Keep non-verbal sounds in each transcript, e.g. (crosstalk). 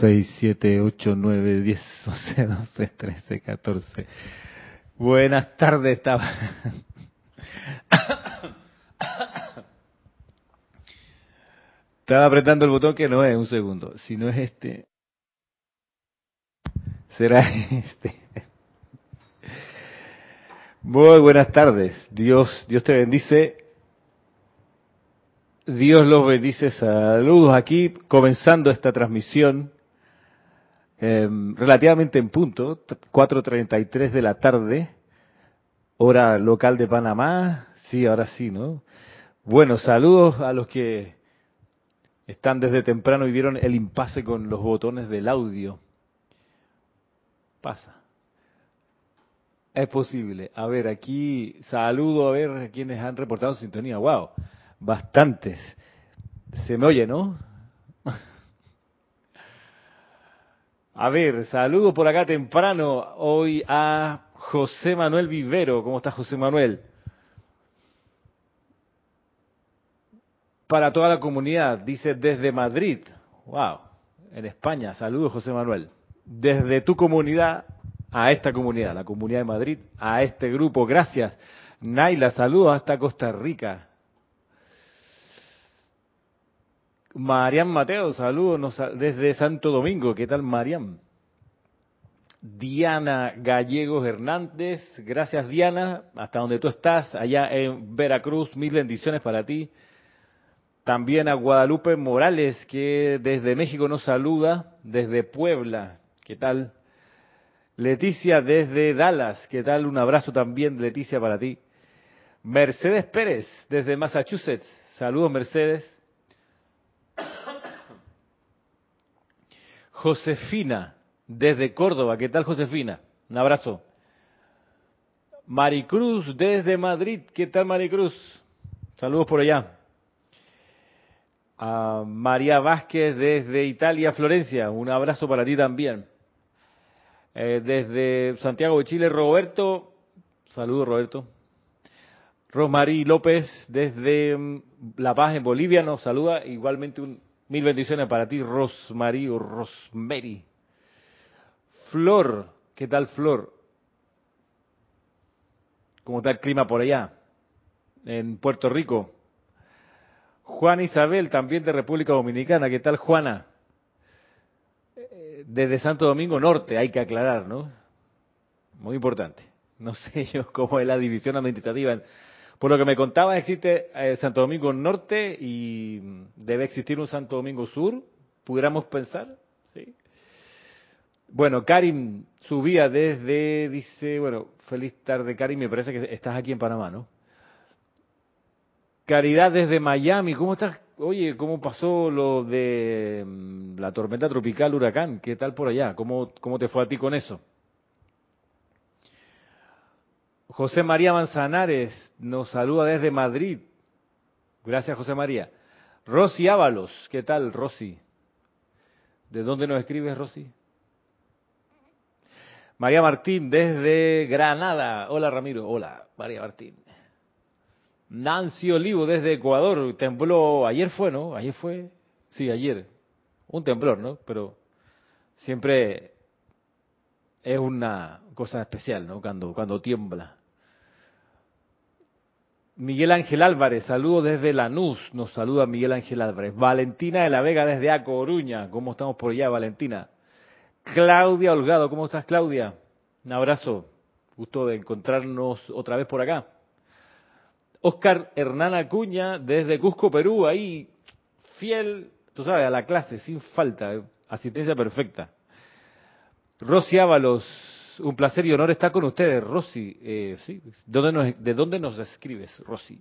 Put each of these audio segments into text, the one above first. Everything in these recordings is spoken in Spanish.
6, 7, 8, 9, 10, 11, 12, 13, 14. Buenas tardes, estaba. Estaba apretando el botón que no es un segundo. Si no es este, será este. Muy buenas tardes. Dios, Dios te bendice. Dios los bendice. Saludos aquí, comenzando esta transmisión eh, relativamente en punto, 4.33 de la tarde, hora local de Panamá. Sí, ahora sí, ¿no? Bueno, saludos a los que están desde temprano y vieron el impasse con los botones del audio. Pasa. Es posible. A ver, aquí saludo a ver a quienes han reportado sintonía. Wow, bastantes. Se me oye, ¿no? A ver, saludo por acá temprano hoy a José Manuel Vivero. ¿Cómo está José Manuel? Para toda la comunidad, dice desde Madrid. Wow, en España. Saludos José Manuel. Desde tu comunidad a esta comunidad, la comunidad de Madrid, a este grupo. Gracias. Naila, saludos hasta Costa Rica. Mariam Mateo, saludos desde Santo Domingo. ¿Qué tal, Mariam? Diana Gallegos Hernández, gracias Diana, hasta donde tú estás, allá en Veracruz, mil bendiciones para ti. También a Guadalupe Morales, que desde México nos saluda, desde Puebla, ¿qué tal? Leticia desde Dallas, ¿qué tal? Un abrazo también, Leticia, para ti. Mercedes Pérez, desde Massachusetts, saludos Mercedes. Josefina, desde Córdoba. ¿Qué tal, Josefina? Un abrazo. Maricruz, desde Madrid. ¿Qué tal, Maricruz? Saludos por allá. María Vázquez, desde Italia, Florencia. Un abrazo para ti también. Eh, desde Santiago de Chile, Roberto. Saludos, Roberto. Rosmarí López, desde mm, La Paz, en Bolivia, nos saluda. Igualmente un Mil bendiciones para ti, Rosmarie o Rosemary. Flor, ¿qué tal Flor? ¿Cómo está el clima por allá? En Puerto Rico. Juan Isabel, también de República Dominicana. ¿Qué tal Juana? Eh, desde Santo Domingo Norte, hay que aclarar, ¿no? Muy importante. No (laughs) sé yo cómo es la división administrativa por lo que me contaba, existe eh, Santo Domingo Norte y debe existir un Santo Domingo Sur, pudiéramos pensar. ¿sí? Bueno, Karim subía desde, dice, bueno, feliz tarde Karim, me parece que estás aquí en Panamá, ¿no? Caridad desde Miami, ¿cómo estás? Oye, ¿cómo pasó lo de mm, la tormenta tropical huracán? ¿Qué tal por allá? ¿Cómo, cómo te fue a ti con eso? José María Manzanares nos saluda desde Madrid. Gracias, José María. Rosy Ábalos, ¿qué tal, Rosy? ¿De dónde nos escribes, Rosy? María Martín, desde Granada. Hola, Ramiro. Hola, María Martín. Nancy Olivo, desde Ecuador. Tembló, ayer fue, ¿no? Ayer fue. Sí, ayer. Un temblor, ¿no? Pero siempre es una cosa especial, ¿no? Cuando, cuando tiembla. Miguel Ángel Álvarez, saludo desde Lanús, nos saluda Miguel Ángel Álvarez. Valentina de la Vega desde A Coruña, ¿cómo estamos por allá, Valentina? Claudia Holgado, ¿cómo estás, Claudia? Un abrazo, gusto de encontrarnos otra vez por acá. Oscar Hernán Acuña desde Cusco, Perú, ahí fiel, tú sabes, a la clase, sin falta, asistencia perfecta. Rosy Ábalos, un placer y honor estar con ustedes, Rosy. Eh, ¿sí? ¿De dónde nos escribes, Rosy?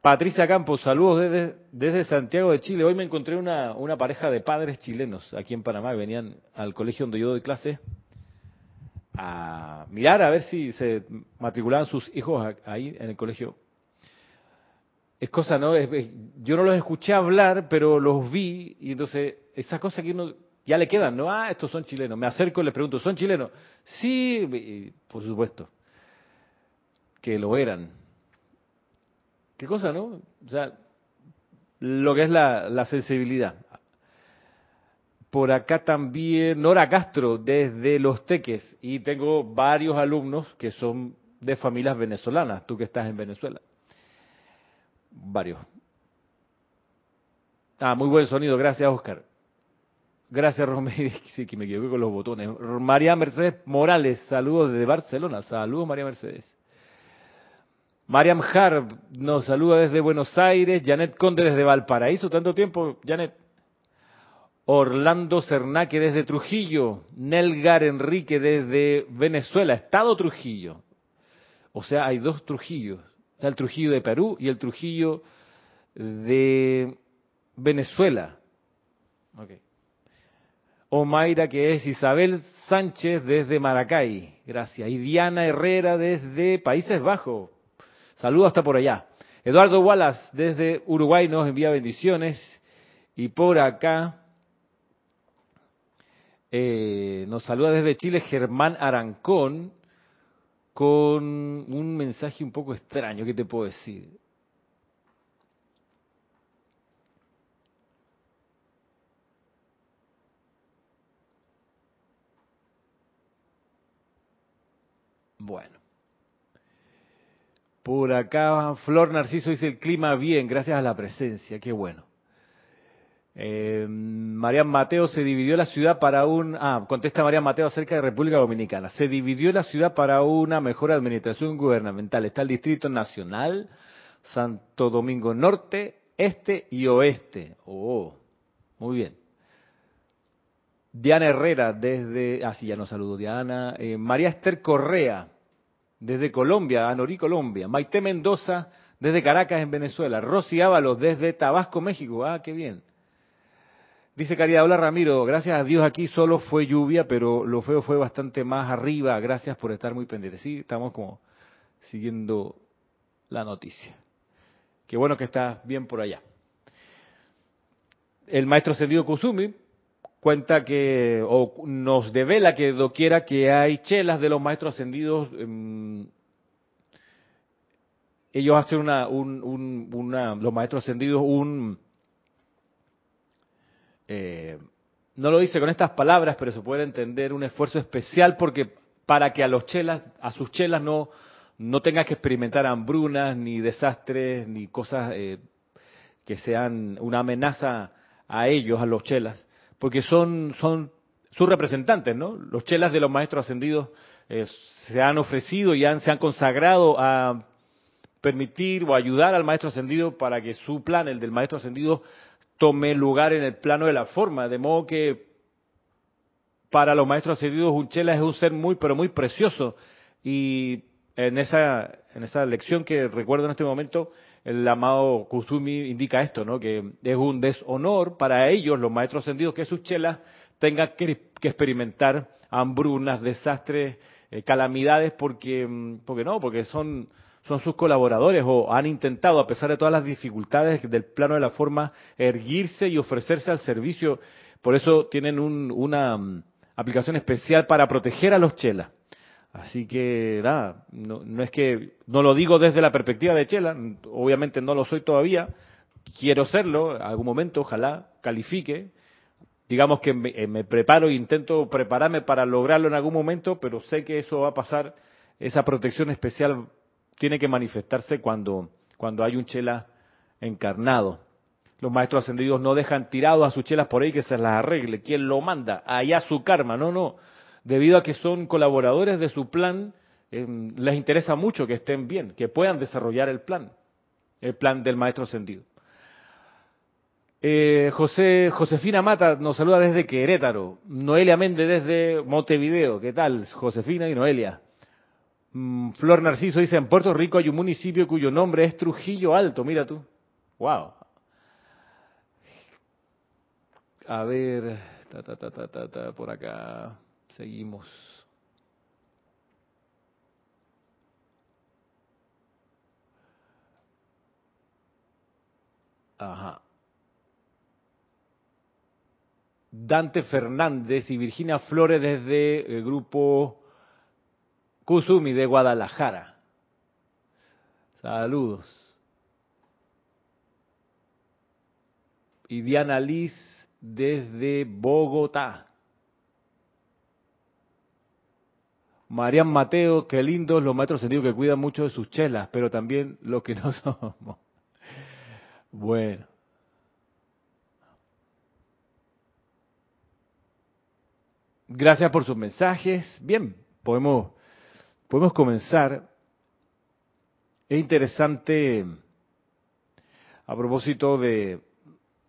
Patricia Campos, saludos desde, Santiago de Chile. Hoy me encontré una, pareja de padres chilenos aquí en Panamá, venían al colegio donde yo doy clase a mirar a ver si se matriculaban sus hijos ahí en el colegio. Es cosa, ¿no? yo no los escuché hablar, pero los vi y entonces esas cosas que uno ya le quedan, ¿no? Ah, estos son chilenos. Me acerco y les pregunto, ¿son chilenos? Sí, por supuesto, que lo eran. ¿Qué cosa, no? O sea, lo que es la, la sensibilidad. Por acá también Nora Castro desde Los Teques y tengo varios alumnos que son de familias venezolanas, tú que estás en Venezuela. Varios. Ah, muy buen sonido, gracias Oscar. Gracias Romero, (laughs) sí que me equivoqué con los botones. María Mercedes Morales, saludos desde Barcelona, saludos María Mercedes. Mariam Harb nos saluda desde Buenos Aires, Janet Conde desde Valparaíso, tanto tiempo, Janet. Orlando Cernaque desde Trujillo, Nelgar Enrique desde Venezuela, Estado Trujillo. O sea, hay dos Trujillos. Está el Trujillo de Perú y el Trujillo de Venezuela. Okay. Omaira, que es Isabel Sánchez desde Maracay. Gracias. Y Diana Herrera desde Países Bajos. Saludos hasta por allá. Eduardo Wallace desde Uruguay nos envía bendiciones. Y por acá eh, nos saluda desde Chile Germán Arancón con un mensaje un poco extraño, ¿qué te puedo decir? Bueno. Por acá, Flor Narciso dice el clima bien, gracias a la presencia, qué bueno. Eh, María Mateo se dividió la ciudad para un... Ah, contesta María Mateo acerca de República Dominicana. Se dividió la ciudad para una mejor administración gubernamental. Está el Distrito Nacional, Santo Domingo Norte, Este y Oeste. Oh, muy bien. Diana Herrera desde... Ah, sí, ya nos saludo Diana. Eh, María Esther Correa desde Colombia, Anorí, Colombia. Maite Mendoza desde Caracas, en Venezuela. Rosy Ábalos desde Tabasco, México. Ah, qué bien. Dice Caridad, hola Ramiro, gracias a Dios aquí solo fue lluvia, pero lo feo fue bastante más arriba. Gracias por estar muy pendiente. Sí, estamos como siguiendo la noticia. Qué bueno que está bien por allá. El maestro Sendido Kusumi cuenta que, o nos devela que doquiera que hay chelas de los maestros ascendidos, em, ellos hacen una, un, una, los maestros ascendidos un eh, no lo dice con estas palabras, pero se puede entender un esfuerzo especial porque para que a los chelas, a sus chelas no, no tengan que experimentar hambrunas, ni desastres, ni cosas eh, que sean una amenaza a ellos, a los chelas, porque son, son sus representantes, ¿no? Los chelas de los maestros ascendidos eh, se han ofrecido y han, se han consagrado a permitir o ayudar al maestro ascendido para que su plan, el del maestro ascendido, tome lugar en el plano de la forma, de modo que para los maestros ascendidos Unchela es un ser muy, pero muy precioso. Y en esa, en esa lección que recuerdo en este momento, el amado Kusumi indica esto, ¿no? que es un deshonor para ellos, los maestros ascendidos, que sus chelas tengan que, experimentar hambrunas, desastres, eh, calamidades, porque, mm, porque no, porque son son sus colaboradores o han intentado, a pesar de todas las dificultades del plano de la forma, erguirse y ofrecerse al servicio. Por eso tienen una mm, aplicación especial para proteger a los chelas. Así que nada, no, no, es que no lo digo desde la perspectiva de Chela, obviamente no lo soy todavía, quiero serlo, algún momento ojalá califique, digamos que me, eh, me preparo e intento prepararme para lograrlo en algún momento, pero sé que eso va a pasar, esa protección especial tiene que manifestarse cuando, cuando hay un chela encarnado. Los maestros ascendidos no dejan tirados a sus chelas por ahí que se las arregle. ¿Quién lo manda? Allá su karma. No, no. Debido a que son colaboradores de su plan, eh, les interesa mucho que estén bien, que puedan desarrollar el plan, el plan del maestro ascendido. Eh, José, Josefina Mata nos saluda desde Querétaro. Noelia Méndez desde Montevideo. ¿Qué tal, Josefina y Noelia? Mm, Flor Narciso dice, en Puerto Rico hay un municipio cuyo nombre es Trujillo Alto, mira tú. Wow. A ver, ta, ta, ta, por acá seguimos. Ajá. Dante Fernández y Virginia Flores desde el grupo Kusumi de Guadalajara. Saludos. Y Diana Liz desde Bogotá. Marian Mateo, qué lindos los maestros sentidos que cuidan mucho de sus chelas, pero también los que no (laughs) somos. Bueno. Gracias por sus mensajes. Bien, podemos, podemos comenzar. Es interesante, a propósito de,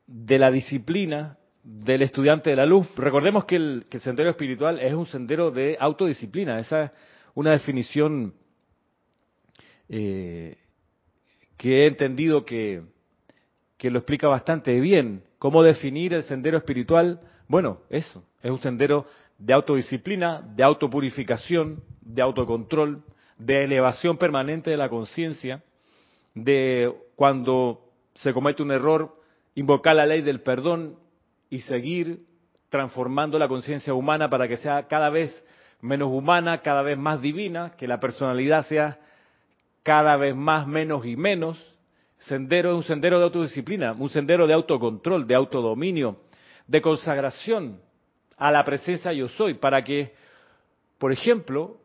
de la disciplina del estudiante de la luz. Recordemos que el, sendero espiritual es un sendero de autodisciplina. Esa es una definición eh, que he entendido que, que lo explica bastante bien. ¿Cómo definir el sendero espiritual? Bueno, eso, es un sendero de autodisciplina, de autopurificación, de autocontrol, de elevación permanente de la conciencia, de cuando se comete un error, invocar la ley del perdón y seguir transformando la conciencia humana para que sea cada vez menos humana, cada vez más divina, que la personalidad sea cada vez más menos y menos. Sendero es un sendero de autodisciplina, un sendero de autocontrol, de autodominio, de consagración a la presencia yo soy, para que, por ejemplo,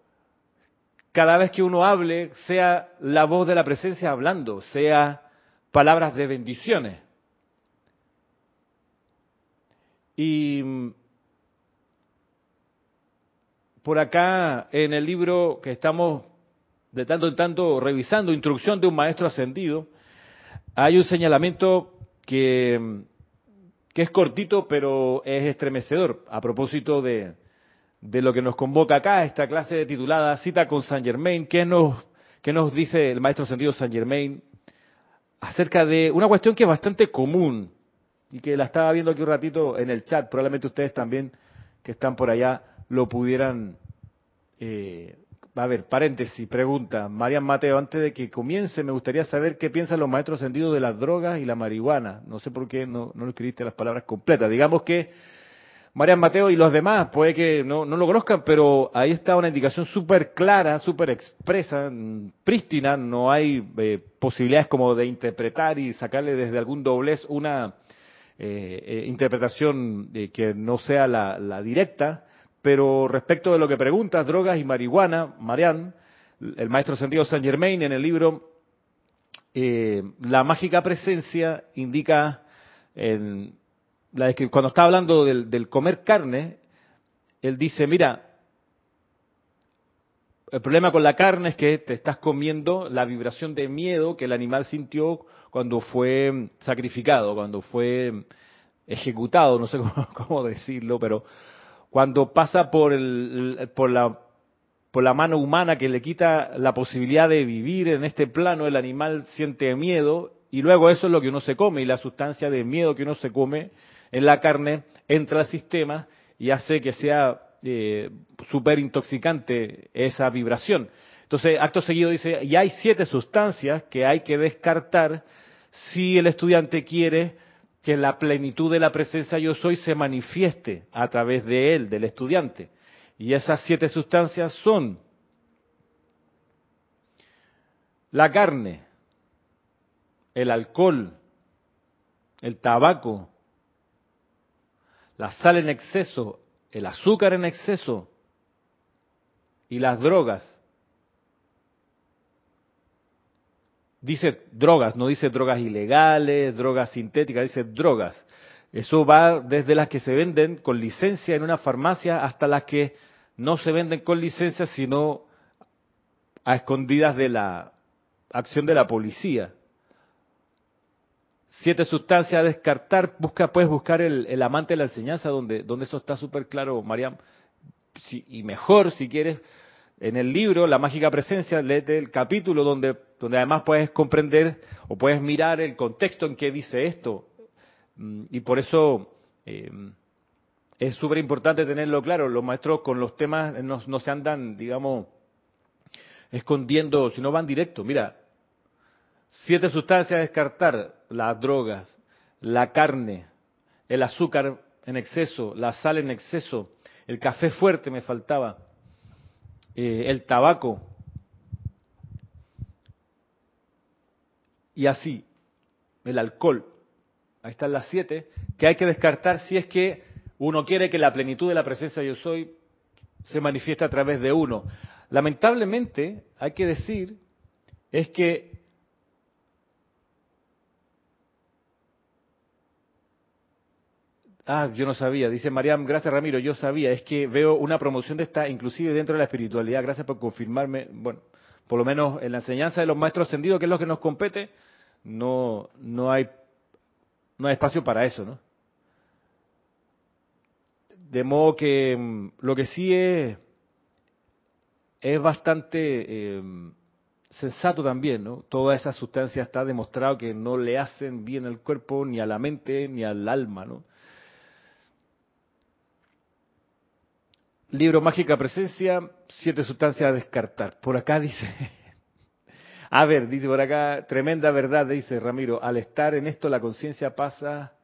cada vez que uno hable sea la voz de la presencia hablando, sea palabras de bendiciones. Y mm, por acá en el libro que estamos de tanto en tanto revisando, Instrucción de un Maestro Ascendido, hay un señalamiento que, mm, que es cortito pero es estremecedor a propósito de, de lo que nos convoca acá, esta clase titulada Cita con Saint Germain. ¿Qué nos, qué nos dice el Maestro Ascendido Saint Germain acerca de una cuestión que es bastante común y que la estaba viendo aquí un ratito en el chat, probablemente ustedes también que están por allá lo pudieran... Eh, a ver, paréntesis, pregunta, Marian Mateo, antes de que comience, me gustaría saber qué piensan los maestros sentidos de las drogas y la marihuana. No sé por qué no, no escribiste las palabras completas. Digamos que Marian Mateo y los demás, puede que no, no lo conozcan, pero ahí está una indicación súper clara, súper expresa, prístina, no hay eh, posibilidades como de interpretar y sacarle desde algún doblez una eh, eh, interpretación que no sea la, directa, pero respecto de lo que preguntas, drogas y marihuana, Marian, el maestro sentido Saint Germain en el libro eh, La mágica presencia indica, en la cuando está hablando del, del comer carne, él dice, mira, el problema con la carne es que te estás comiendo la vibración de miedo que el animal sintió cuando fue sacrificado, cuando fue ejecutado, no sé (laughs) cómo, decirlo, pero cuando pasa por, el, por, la, por la mano humana que le quita la posibilidad de vivir en este plano, el animal siente miedo y luego eso es lo que uno se come y la sustancia de miedo que uno se come en la carne entra al sistema y hace que sea eh, súper intoxicante esa vibración. Entonces, acto seguido dice, y hay siete sustancias que hay que descartar si el estudiante quiere que la plenitud de la presencia yo soy se manifieste a través de él, del estudiante. Y esas siete sustancias son la carne, el alcohol, el tabaco, la sal en exceso, el azúcar en exceso y las drogas. Dice drogas, no dice drogas ilegales, drogas sintéticas, dice drogas. Eso va desde las que se venden con licencia en una farmacia hasta las que no se venden con licencia, sino a escondidas de la acción de la policía. Siete sustancias a descartar, busca, puedes buscar el, amante de la enseñanza, donde, donde eso está súper claro, Mariam. y mejor, si quieres, en el libro La mágica presencia, léete el capítulo donde, donde además puedes comprender o puedes mirar el contexto en que dice esto. Mm, y por eso eh, es súper importante tenerlo claro. Los maestros con los temas no, no se andan, digamos, escondiendo, sino van directo. Mira, siete sustancias a descartar, las drogas, la carne, el azúcar en exceso, la sal en exceso, el café fuerte me faltaba, eh, el tabaco. Y así, el alcohol. ahí están las siete, que hay que descartar si es que uno quiere que la plenitud de la presencia yo soy se manifieste a través de uno. Lamentablemente, hay que decir, es que Ah, yo no sabía. Dice Mariam, gracias Ramiro, yo sabía. Es que veo una promoción de esta, inclusive dentro de la espiritualidad. Gracias por confirmarme. Bueno, por lo menos en la enseñanza de los maestros ascendidos, que es lo que nos compete, no, no, hay, no hay espacio para eso, ¿no? De modo que mm, lo que sí es, es bastante eh, sensato también, ¿no? Toda esa sustancia está demostrado que no le hacen bien al cuerpo, ni a la mente, ni al alma, ¿no? Libro Mágica Presencia, siete sustancias a descartar. Por acá dice, (laughs) a ver, dice por acá, tremenda verdad, dice Ramiro, al estar en esto la conciencia pasa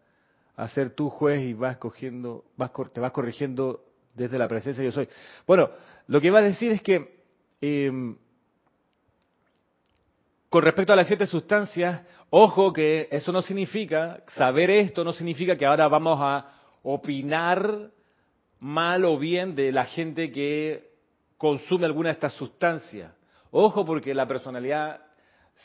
a ser tu juez y vas cogiendo, vas, te vas corrigiendo desde la presencia yo soy. Bueno, lo que iba a decir es que em, con respecto a las siete sustancias, ojo que eso no significa, saber esto no significa que ahora vamos a opinar mal o bien de la gente que consume alguna de estas sustancias. Ojo porque la personalidad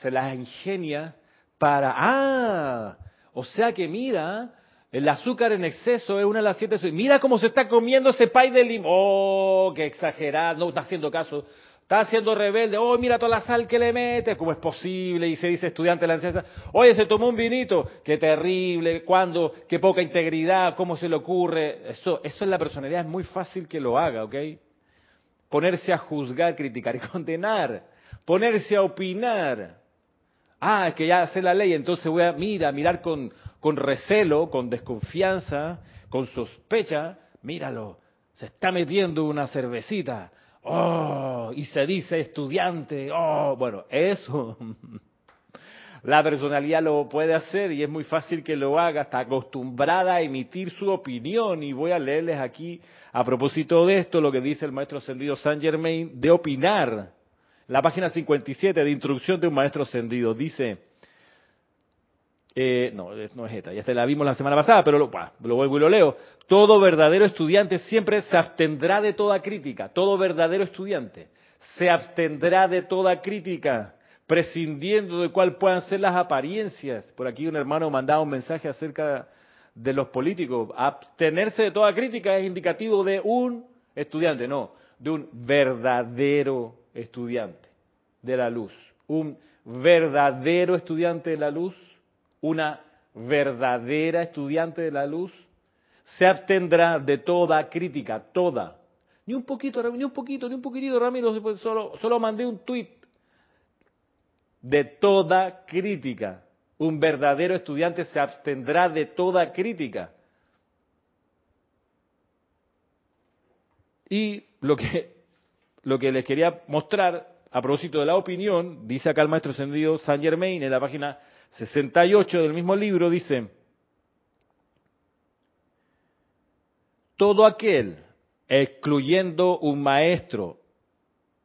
se las ingenia para, ah, o sea que mira, el azúcar en exceso es una de las siete. Mira cómo se está comiendo ese pay de limón. Oh, qué exagerado, no está haciendo caso. Está haciendo rebelde. Oh, mira toda la sal que le mete. ¿Cómo es posible? Y se dice estudiante de la enseñanza. Oye, se tomó un vinito. Qué terrible. ¿Cuándo? Qué poca integridad. ¿Cómo se le ocurre? Eso, eso en la personalidad es muy fácil que lo haga, ¿ok? Ponerse a juzgar, criticar y (laughs) condenar. Ponerse a opinar. Ah, es que ya sé la ley, entonces voy a mira, mirar con, con recelo, con desconfianza, con sospecha. Míralo, se está metiendo una cervecita oh, y se dice estudiante, oh, bueno, eso. (laughs) La personalidad lo puede hacer y es muy fácil que lo haga, está acostumbrada a emitir su opinión y voy a leerles aquí a propósito de esto lo que dice el maestro ascendido Saint Germain de opinar. La página 57 de Instrucción de un Maestro Ascendido dice, eh, no, no es esta, ya te la vimos la semana pasada, pero lo, lo vuelvo y lo leo. Todo verdadero estudiante siempre se abstendrá de toda crítica. Todo verdadero estudiante se abstendrá de toda crítica, prescindiendo de cuál puedan ser las apariencias. Por aquí un hermano mandaba un mensaje acerca de los políticos. Abstenerse de toda crítica es indicativo de un estudiante, no, de un verdadero estudiante de la luz. Un verdadero estudiante de la luz una verdadera estudiante de la luz, se abstendrá de toda crítica, toda. Ni un poquito, ni un poquito, ni un poquitito, Ramiro, solo, solo mandé un tuit. De toda crítica. Un verdadero estudiante se abstendrá de toda crítica. Y lo que, lo que les quería mostrar a propósito de la opinión, dice acá el maestro ascendido Saint Germain en la página 68 del mismo libro dice, todo aquel, excluyendo un maestro,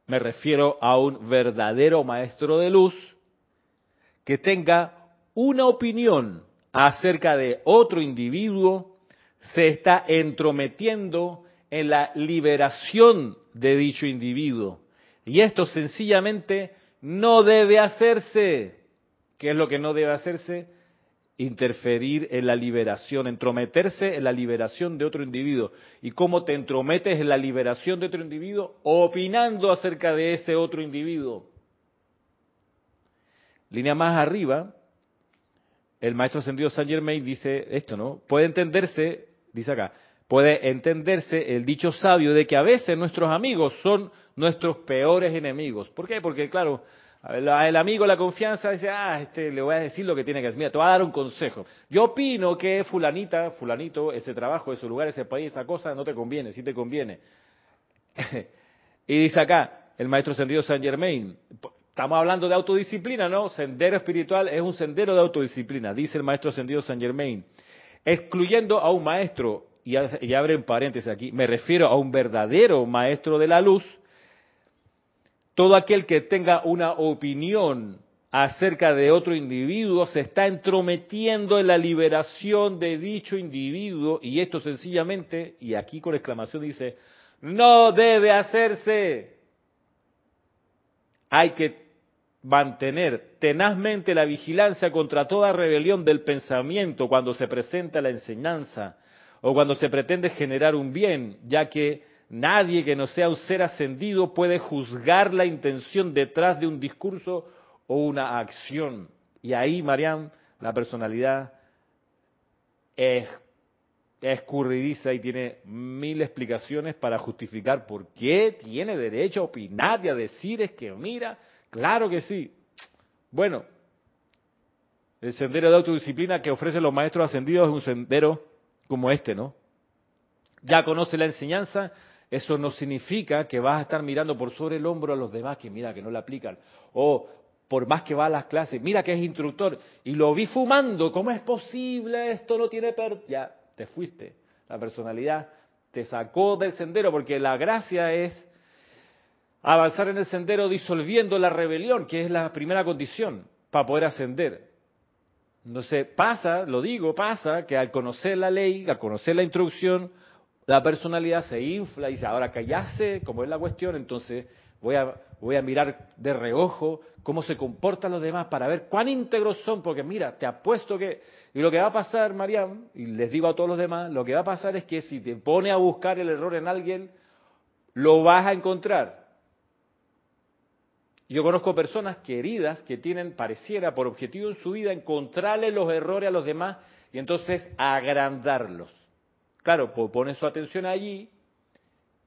me refiero a un verdadero maestro de luz, que tenga una opinión acerca de otro individuo, se está entrometiendo en la liberación de dicho individuo. Y esto sencillamente no debe hacerse. ¿Qué es lo que no debe hacerse? Interferir en la liberación, entrometerse en la liberación de otro individuo. ¿Y cómo te entrometes en la liberación de otro individuo? Opinando acerca de ese otro individuo. Línea más arriba, el maestro ascendido Saint Germain dice esto, ¿no? Puede entenderse, dice acá, puede entenderse el dicho sabio de que a veces nuestros amigos son nuestros peores enemigos. ¿Por qué? Porque, claro, el amigo, la confianza, dice, ah, este, le voy a decir lo que tiene que hacer. Mira, te voy a dar un consejo. Yo opino que fulanita, fulanito, ese trabajo, ese lugar, ese país, esa cosa, no te conviene, sí te conviene. (laughs) y dice acá, el maestro sentido Saint Germain, estamos hablando de autodisciplina, ¿no? Sendero espiritual es un sendero de autodisciplina, dice el maestro sentido Saint Germain. Excluyendo a un maestro, y, y abre en paréntesis aquí, me refiero a un verdadero maestro de la luz, todo aquel que tenga una opinión acerca de otro individuo, se está entrometiendo en la liberación de dicho individuo y esto sencillamente, y aquí con exclamación dice, no debe hacerse. Hay que mantener tenazmente la vigilancia contra toda rebelión del pensamiento cuando se presenta la enseñanza o cuando se pretende generar un bien, ya que nadie que no sea un ser ascendido puede juzgar la intención detrás de un discurso o una acción. Y ahí, Mariam, la personalidad es escurridiza y tiene mil explicaciones para justificar por qué tiene derecho a opinar y a decir es que, mira, claro que sí. Bueno, el sendero de autodisciplina que ofrecen los maestros ascendidos es un sendero como este, ¿no? Ya conoce la enseñanza, eso no significa que vas a estar mirando por sobre el hombro a los demás que mira que no la aplican. O por más que va a las clases, mira que es instructor y lo vi fumando, ¿cómo es posible? Esto no tiene per ya te fuiste. La personalidad te sacó del sendero porque la gracia es avanzar en el sendero disolviendo la rebelión, que es la primera condición para poder ascender. Entonces pasa, lo digo, pasa que al conocer la ley, al conocer la instrucción, la personalidad se infla y dice, ahora que ya sé cómo es la cuestión, entonces voy a, voy a mirar de reojo cómo se comportan los demás para ver cuán íntegros son, porque mira, te apuesto que... Y lo que va a pasar, Mariam, y les digo a todos los demás, lo que va a pasar es que si te pone a buscar el error en alguien, lo vas a encontrar. Yo conozco personas queridas que tienen, pareciera, por objetivo en su vida, encontrarle los errores a los demás y entonces agrandarlos. Claro, pone su atención allí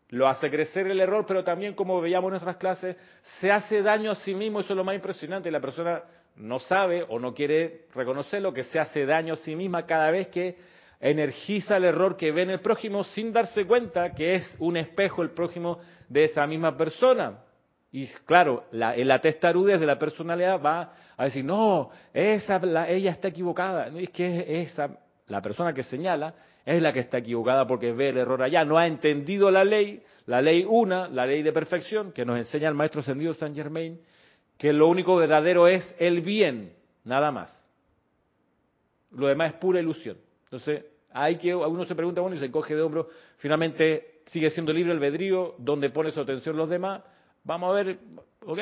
lo hace crecer el error, pero también, como veíamos en nuestras clases, se hace daño a sí mismo, eso es lo más impresionante, la persona no sabe o no quiere reconocerlo, que se hace daño a sí misma cada vez que energiza el error que ve en el prójimo sin darse cuenta que es un espejo el prójimo de esa misma persona. Y claro, la, la testarudez de la personalidad va a decir, no, esa, ella está equivocada. Es que esa, la persona que señala es la que está equivocada porque ve el error allá. No ha entendido la ley, la ley una, la ley de perfección, que nos enseña el maestro ascendido Saint Germain, que lo único verdadero es el bien, nada más. Lo demás es pura ilusión. Entonces, hay que, uno se pregunta, bueno, y se encoge de hombro, finalmente sigue siendo libre albedrío, ¿dónde pone su atención los demás? Vamos a ver, ok,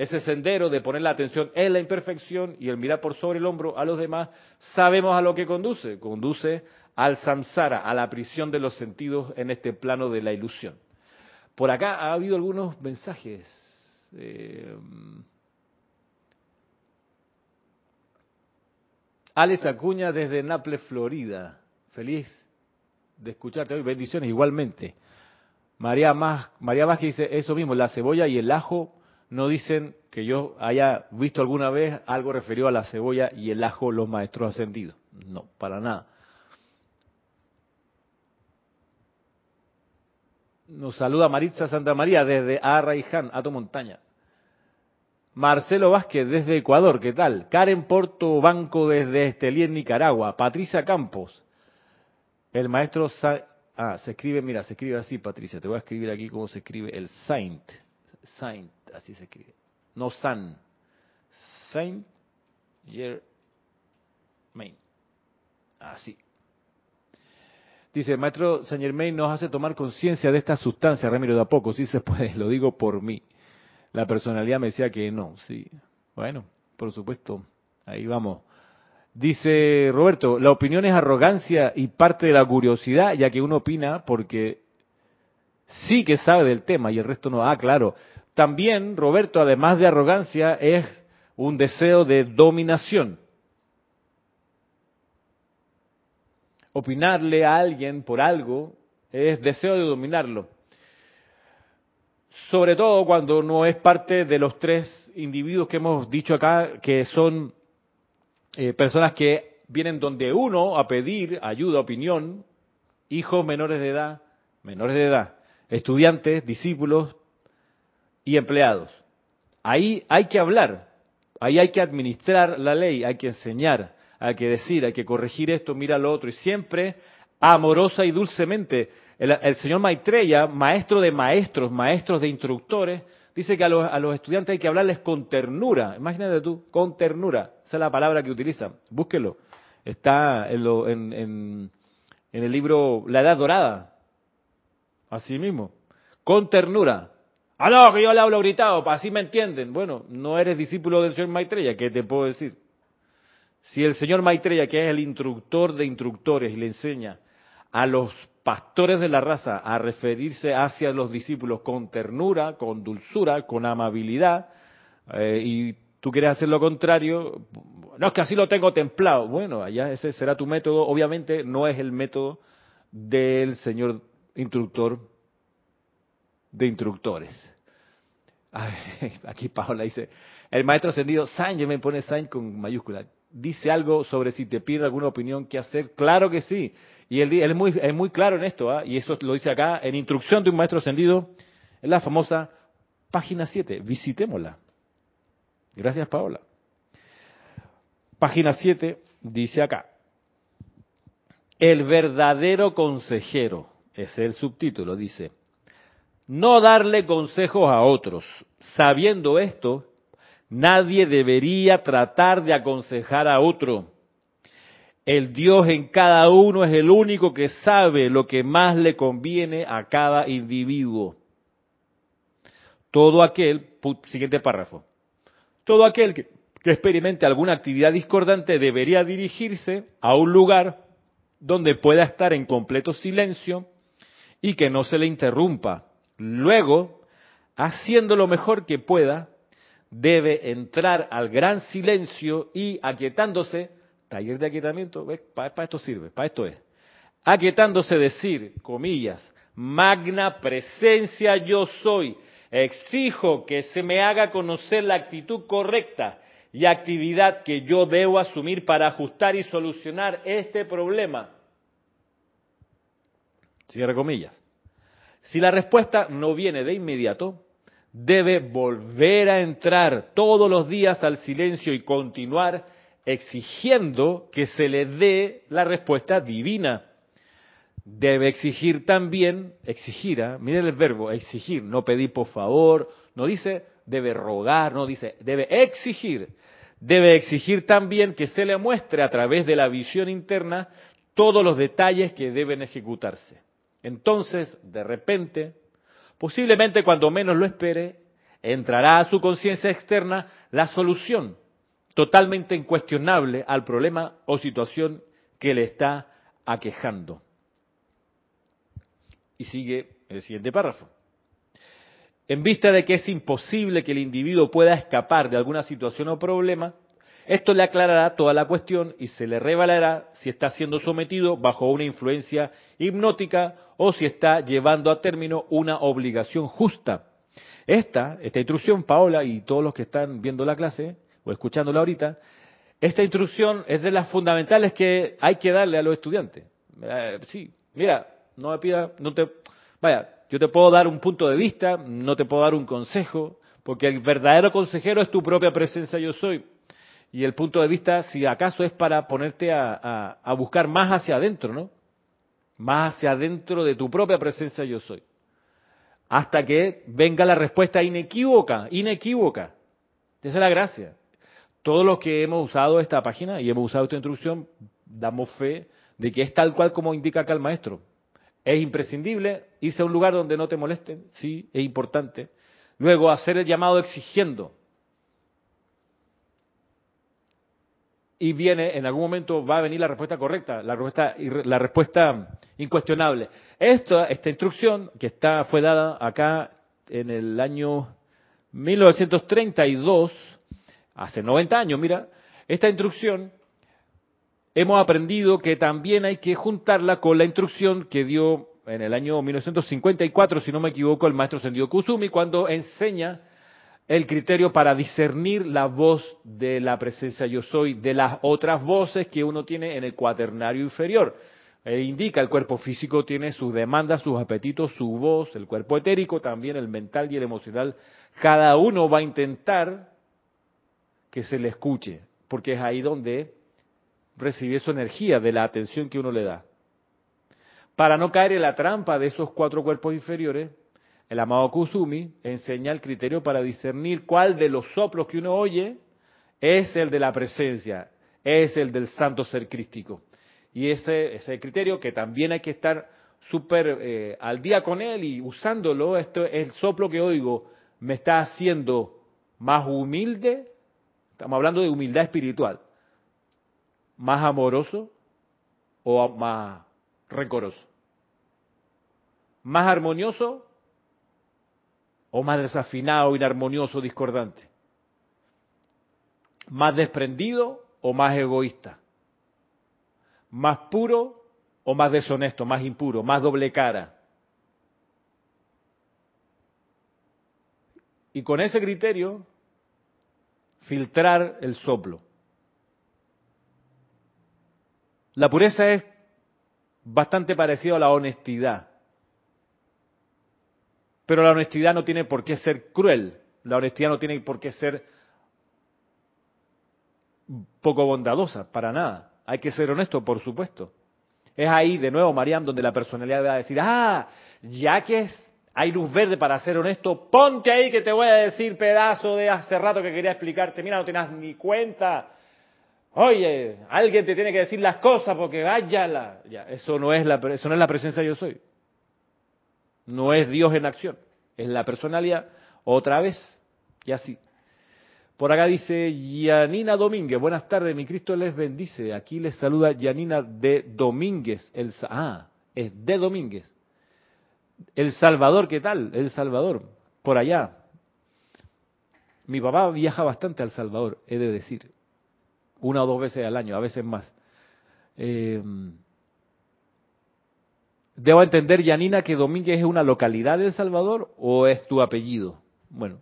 ese sendero de poner la atención en la imperfección y el mirar por sobre el hombro a los demás, sabemos a lo que conduce. Conduce al samsara, a la prisión de los sentidos en este plano de la ilusión. Por acá ha habido algunos mensajes. Eh, Alex Acuña desde Naples, Florida. Feliz de escucharte hoy. Bendiciones igualmente. María, Más, María Vázquez dice eso mismo, la cebolla y el ajo no dicen que yo haya visto alguna vez algo referido a la cebolla y el ajo los maestros ascendidos. No, para nada. Nos saluda Maritza Santa María desde Arraiján, Ato Montaña. Marcelo Vázquez desde Ecuador, ¿qué tal? Karen Porto Banco desde Estelí Nicaragua. Patricia Campos. El maestro... ah, se escribe, mira, se escribe así, Patricia. Te voy a escribir aquí cómo se escribe el Saint. Saint, así se escribe. No San. Saint Germain. Así. Dice, maestro Saint Germain nos hace tomar conciencia de esta sustancia, Ramiro, de a poco, sí se puede, (laughs) lo digo por mí. La personalidad me decía que no, sí. Bueno, por supuesto, ahí vamos. Dice Roberto, la opinión es arrogancia y parte de la curiosidad, ya que uno opina porque sí que sabe del tema y el resto no. Ah, claro. También, Roberto, además de arrogancia, es un deseo de dominación. Opinarle a alguien por algo es deseo de dominarlo. Sobre todo cuando no es parte de los tres individuos que hemos dicho acá, que son eh, personas que vienen donde uno a pedir ayuda, opinión, hijos menores de edad, menores de edad, estudiantes, discípulos y empleados. Ahí hay que hablar, ahí hay que administrar la ley, hay que enseñar, hay que decir, hay que corregir esto, mira lo otro, y siempre amorosa y dulcemente. El, señor Maitreya, maestro de maestros, maestros de instructores, Dice que a los, estudiantes hay que hablarles con ternura. Imagínate tú, con ternura. Esa es la palabra que utilizan. Búsquelo. Está en, lo, en, en el libro La Edad Dorada. Así mismo. Con ternura. Ah, no, que yo le hablo gritado, así me entienden. Bueno, no eres discípulo del señor Maitreya, ¿qué te puedo decir? Si el señor Maitreya, que es el instructor de instructores, le enseña a los pastores de la raza a referirse hacia los discípulos con ternura, con dulzura, con amabilidad, eh, y tú quieres hacer lo contrario, no es que así lo tengo templado. Bueno, allá ese será tu método. Obviamente no es el método del señor instructor de instructores. (laughs) aquí Paola dice, el maestro ascendido Sainz, me pone Sainz con mayúscula, dice algo sobre si te pide alguna opinión que hacer. Claro que sí. Y él, es, muy, claro en esto, ¿ah? y eso lo dice acá, en Instrucción de un Maestro Ascendido, en la famosa página 7. Visitémosla. Gracias, Paola. Página 7 dice acá, el verdadero consejero, es el subtítulo, dice, no darle consejos a otros. Sabiendo esto, nadie debería tratar de aconsejar a otro. El Dios en cada uno es el único que sabe lo que más le conviene a cada individuo. Todo aquel, siguiente párrafo, todo aquel que, experimente alguna actividad discordante debería dirigirse a un lugar donde pueda estar en completo silencio y que no se le interrumpa. Luego, haciendo lo mejor que pueda, debe entrar al gran silencio y aquietándose, taller de aquietamiento, para esto sirve, para esto es. Aquietándose decir, comillas, magna presencia yo soy, Exijo que se me haga conocer la actitud correcta y actividad que yo debo asumir para ajustar y solucionar este problema. Comillas. Si la respuesta no viene de inmediato, debe volver a entrar todos los días al silencio y continuar exigiendo que se le dé la respuesta divina debe exigir también, exigir, ¿eh? miren el verbo, exigir, no pedir por favor, no dice debe rogar, no dice debe exigir, debe exigir también que se le muestre a través de la visión interna todos los detalles que deben ejecutarse. Entonces, de repente, posiblemente cuando menos lo espere, entrará a su conciencia externa la solución totalmente incuestionable al problema o situación que le está aquejando. Y sigue el siguiente párrafo. En vista de que es imposible que el individuo pueda escapar de alguna situación o problema, esto le aclarará toda la cuestión y se le revelará si está siendo sometido bajo una influencia hipnótica o si está llevando a término una obligación justa. Esta, esta instrucción, Paola y todos los que están viendo la clase o escuchándola ahorita, esta instrucción es de las fundamentales que hay que darle a los estudiantes. Eh, sí, mira, no me pida, no te, vaya, yo te puedo dar un punto de vista, no te puedo dar un consejo, porque el verdadero consejero es tu propia presencia yo soy. Y el punto de vista, si acaso es para ponerte a, buscar más hacia adentro, ¿no? Más hacia adentro de tu propia presencia yo soy. Hasta que venga la respuesta inequívoca, inequívoca. Esa es la gracia. Todos los que hemos usado esta página y hemos usado esta instrucción, damos fe de que es tal cual como indica acá el maestro. Es imprescindible irse a un lugar donde no te molesten, sí, es importante. Luego, hacer el llamado exigiendo. Y viene, en algún momento va a venir la respuesta correcta, la respuesta, la respuesta incuestionable. Esta instrucción que está, fue dada acá en el año 1932, hace 90 años, mira, esta instrucción hemos aprendido que también hay que juntarla con la instrucción que dio en el año 1954, si no me equivoco, el maestro Sendio Kusumi, cuando enseña el criterio para discernir la voz de la presencia yo soy de las otras voces que uno tiene en el cuaternario inferior. E indica el cuerpo físico tiene sus demandas, sus apetitos, su voz, el cuerpo etérico también, el mental y el emocional. Cada uno va a intentar que se le escuche, porque es ahí donde recibir su energía de la atención que uno le da. Para no caer en la trampa de esos cuatro cuerpos inferiores, el amado Kusumi enseña el criterio para discernir cuál de los soplos que uno oye es el de la presencia, es el del santo ser crístico. Y ese, ese criterio que también hay que estar súper eh, al día con él y usándolo, esto el soplo que oigo me está haciendo más humilde, estamos hablando de humildad espiritual, más amoroso o más rencoroso, más armonioso o más desafinado, inarmonioso, discordante, más desprendido o más egoísta, más puro o más deshonesto, más impuro, más doble cara. Y con ese criterio, filtrar el soplo. La pureza es bastante parecido a la honestidad. Pero la honestidad no tiene por qué ser cruel. La honestidad no tiene por qué ser poco bondadosa, para nada. Hay que ser honesto, por supuesto. Es ahí, de nuevo, Mariam, donde la personalidad va a decir, ah, ya que hay luz verde para ser honesto, ponte ahí que te voy a decir pedazo de hace rato que quería explicarte. Mira, no tenías ni cuenta Oye, alguien te tiene que decir las cosas porque vaya Ya, eso no es la, eso no es la presencia yo soy. No es Dios en acción. Es la personalidad otra vez. Y así. Por acá dice Yanina Domínguez. Buenas tardes, mi Cristo les bendice. Aquí les saluda Yanina de Domínguez. El, ah, es de Domínguez. El Salvador, ¿qué tal? El Salvador. Por allá. Mi papá viaja bastante al Salvador, he de decir una o dos veces al año, a veces más. Eh, debo entender, Yanina, que Domínguez es una localidad de El Salvador o es tu apellido. Bueno,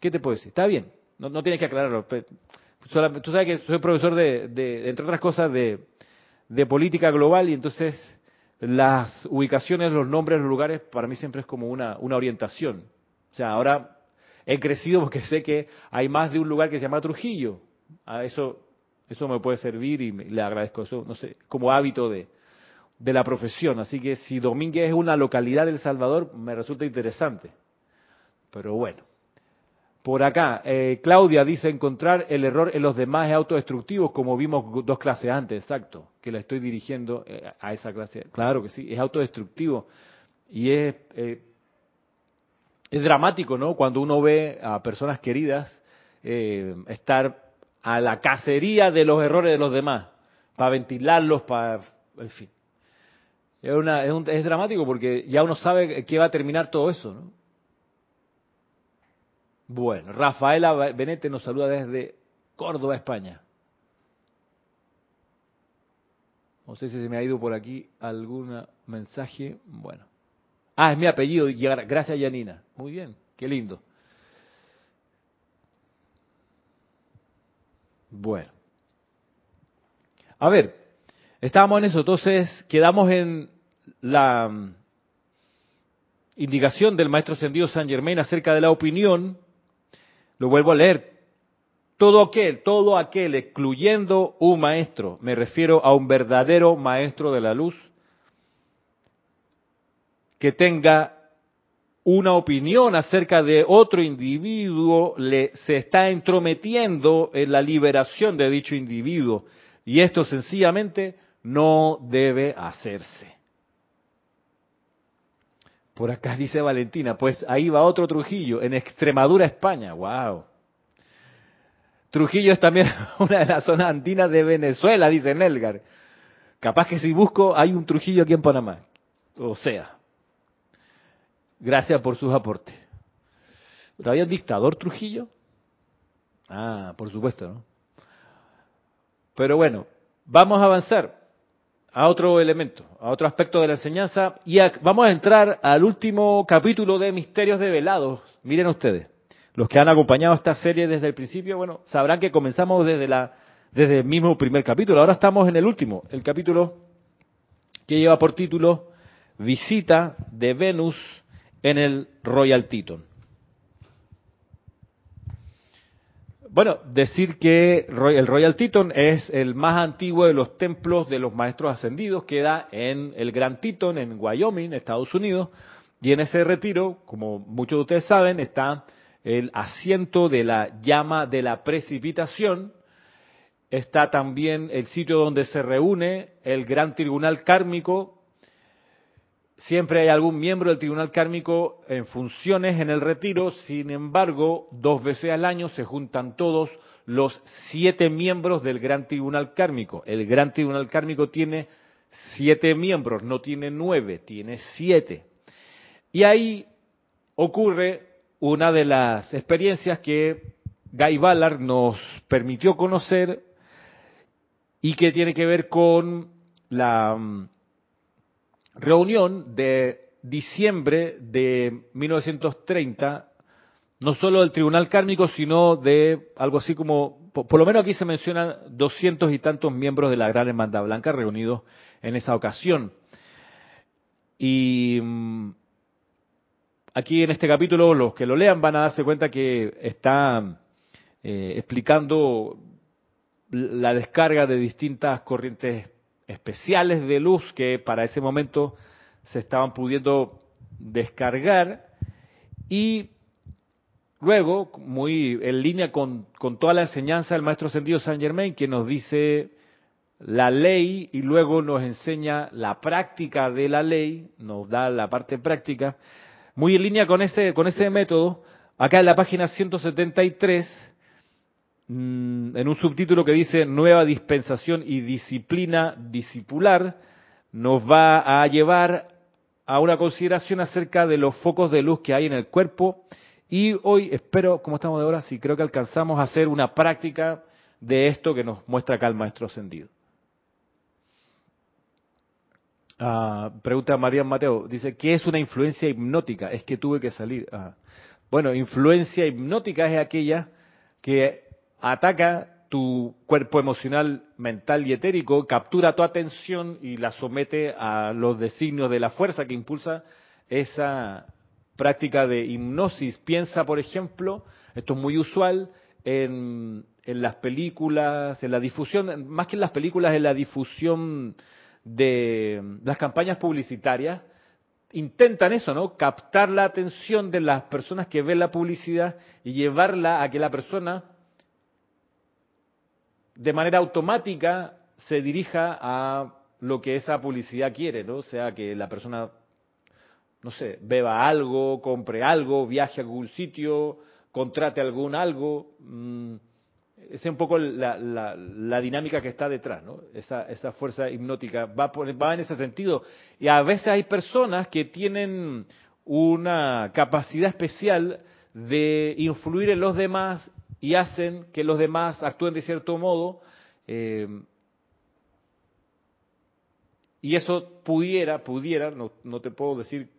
¿qué te puedo decir? Está bien, no, tienes que aclararlo. Tú sabes que soy profesor de, entre otras cosas, de, política global y entonces las ubicaciones, los nombres, los lugares, para mí siempre es como una, una orientación. O sea, ahora he crecido porque sé que hay más de un lugar que se llama Trujillo a eso, eso me puede servir y le agradezco eso, no sé, como hábito de, de la profesión. Así que si Domínguez es una localidad del Salvador, me resulta interesante. Pero bueno. Por acá, eh, Claudia dice encontrar el error en los demás es autodestructivo, como vimos dos clases antes, exacto, que la estoy dirigiendo eh, a esa clase. Claro que sí, es autodestructivo. Y es, eh, es dramático, ¿no? Cuando uno ve a personas queridas estar a la cacería de los errores de los demás, para ventilarlos, para... En fin. Es, una, es, dramático porque ya uno sabe que va a terminar todo eso, ¿no? Bueno, Rafaela Benete nos saluda desde Córdoba, España. No sé si se me ha ido por aquí algún mensaje. Bueno. Ah, es mi apellido. Gracias, Yanina. Muy bien, qué lindo. Bueno. A ver, estábamos en eso, entonces quedamos en la mm, indicación del maestro ascendido San Germain acerca de la opinión. Lo vuelvo a leer. Todo aquel, todo aquel, excluyendo un maestro, me refiero a un verdadero maestro de la luz, que tenga una opinión acerca de otro individuo le, se está entrometiendo en la liberación de dicho individuo. Y esto sencillamente no debe hacerse. Por acá dice Valentina, pues ahí va otro Trujillo, en Extremadura, España. ¡Wow! Trujillo es también (laughs) una de las zonas andinas de Venezuela, dice Nelgar. Capaz que si busco, hay un Trujillo aquí en Panamá. O sea, Gracias por sus aportes. ¿Pero había un dictador Trujillo? Ah, por supuesto, ¿no? Pero bueno, vamos a avanzar a otro elemento, a otro aspecto de la enseñanza y vamos a entrar al último capítulo de Misterios de Velados. Miren ustedes, los que han acompañado esta serie desde el principio, bueno, sabrán que comenzamos desde la desde el mismo primer capítulo. Ahora estamos en el último, el capítulo que lleva por título Visita de Venus en el Royal Teton. Bueno, decir que el Royal Teton es el más antiguo de los templos de los maestros ascendidos, queda en el Gran Teton, en Wyoming, Estados Unidos, Y en ese retiro, como muchos de ustedes saben, está el asiento de la llama de la precipitación, está también el sitio donde se reúne el gran tribunal kármico. Siempre hay algún miembro del tribunal kármico en funciones en el retiro, sin embargo, dos veces al año se juntan todos los siete miembros del gran tribunal kármico. El gran tribunal kármico tiene siete miembros, no tiene nueve, tiene siete. Y ahí ocurre una de las experiencias que Guy Ballard nos permitió conocer y que tiene que ver con la mm, reunión de diciembre de 1930, no solo del Tribunal Kármico, sino de algo así como, por, lo menos aquí se mencionan doscientos y tantos miembros de la Gran Hermandad Blanca reunidos en esa ocasión. Y mm, aquí en este capítulo, los que lo lean van a darse cuenta que está eh, explicando la descarga de distintas corrientes especiales de luz que para ese momento se estaban pudiendo descargar y luego, muy en línea con, con toda la enseñanza del maestro sentido Saint Germain, que nos dice la ley y luego nos enseña la práctica de la ley, nos da la parte práctica, muy en línea con ese, con ese método, acá en la página 173, Mm, en un subtítulo que dice Nueva dispensación y disciplina discipular, nos va a llevar a una consideración acerca de los focos de luz que hay en el cuerpo. Y hoy espero, como estamos de hora, si creo que alcanzamos a hacer una práctica de esto que nos muestra acá el maestro ascendido. Ah, pregunta María Mateo, dice, ¿qué es una influencia hipnótica? Es que tuve que salir. Ah. Bueno, influencia hipnótica es aquella que ataca tu cuerpo emocional, mental y etérico, captura tu atención y la somete a los designios de la fuerza que impulsa esa práctica de hipnosis. Piensa, por ejemplo, esto es muy usual en, en las películas, en la difusión, más que en las películas, en la difusión de las campañas publicitarias, intentan eso, ¿no? Captar la atención de las personas que ven la publicidad y llevarla a que la persona de manera automática se dirija a lo que esa publicidad quiere, ¿no? O sea, que la persona, no sé, beba algo, compre algo, viaje a algún sitio, contrate algún algo. Mm, esa es un poco la, dinámica que está detrás, ¿no? Esa, esa fuerza hipnótica va, va en ese sentido. Y a veces hay personas que tienen una capacidad especial de influir en los demás y hacen que los demás actúen de cierto modo. Eh, y eso pudiera, pudiera, no, no, te puedo decir